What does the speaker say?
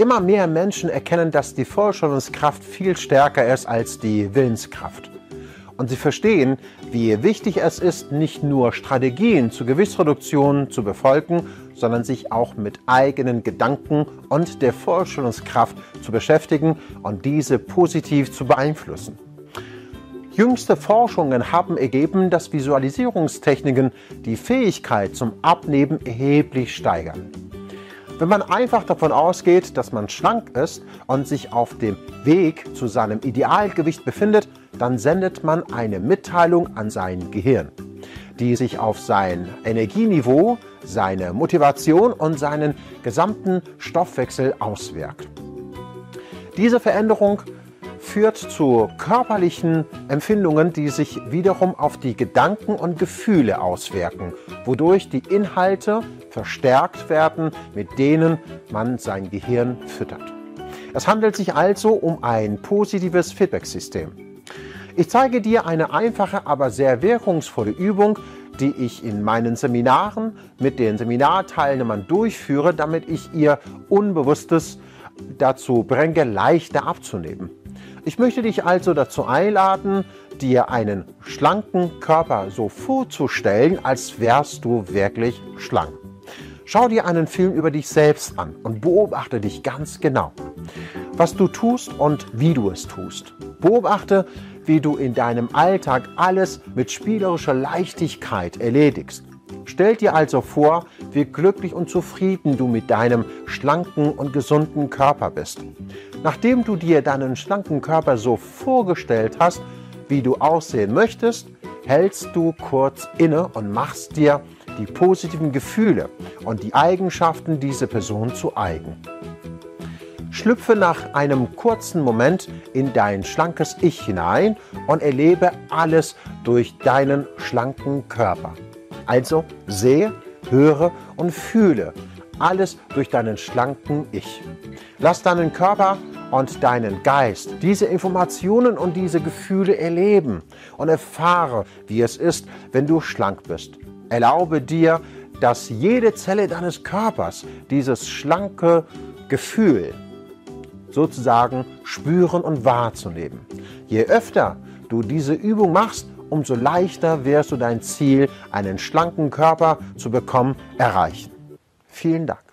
Immer mehr Menschen erkennen, dass die Vorstellungskraft viel stärker ist als die Willenskraft. Und sie verstehen, wie wichtig es ist, nicht nur Strategien zur Gewichtsreduktion zu befolgen, sondern sich auch mit eigenen Gedanken und der Vorstellungskraft zu beschäftigen und diese positiv zu beeinflussen. Jüngste Forschungen haben ergeben, dass Visualisierungstechniken die Fähigkeit zum Abnehmen erheblich steigern. Wenn man einfach davon ausgeht, dass man schlank ist und sich auf dem Weg zu seinem Idealgewicht befindet, dann sendet man eine Mitteilung an sein Gehirn, die sich auf sein Energieniveau, seine Motivation und seinen gesamten Stoffwechsel auswirkt. Diese Veränderung führt zu körperlichen Empfindungen, die sich wiederum auf die Gedanken und Gefühle auswirken, wodurch die Inhalte verstärkt werden, mit denen man sein Gehirn füttert. Es handelt sich also um ein positives Feedback-System. Ich zeige dir eine einfache, aber sehr wirkungsvolle Übung, die ich in meinen Seminaren mit den Seminarteilnehmern durchführe, damit ich ihr Unbewusstes dazu bringe, leichter abzunehmen. Ich möchte dich also dazu einladen, dir einen schlanken Körper so vorzustellen, als wärst du wirklich schlank. Schau dir einen Film über dich selbst an und beobachte dich ganz genau. Was du tust und wie du es tust. Beobachte, wie du in deinem Alltag alles mit spielerischer Leichtigkeit erledigst. Stell dir also vor, wie glücklich und zufrieden du mit deinem schlanken und gesunden Körper bist. Nachdem du dir deinen schlanken Körper so vorgestellt hast, wie du aussehen möchtest, hältst du kurz inne und machst dir die positiven Gefühle und die Eigenschaften dieser Person zu eigen. Schlüpfe nach einem kurzen Moment in dein schlankes Ich hinein und erlebe alles durch deinen schlanken Körper. Also sehe, höre und fühle alles durch deinen schlanken Ich. Lass deinen Körper und deinen Geist diese Informationen und diese Gefühle erleben und erfahre, wie es ist, wenn du schlank bist. Erlaube dir, dass jede Zelle deines Körpers dieses schlanke Gefühl sozusagen spüren und wahrzunehmen. Je öfter du diese Übung machst, umso leichter wirst du dein Ziel, einen schlanken Körper zu bekommen, erreichen. Vielen Dank.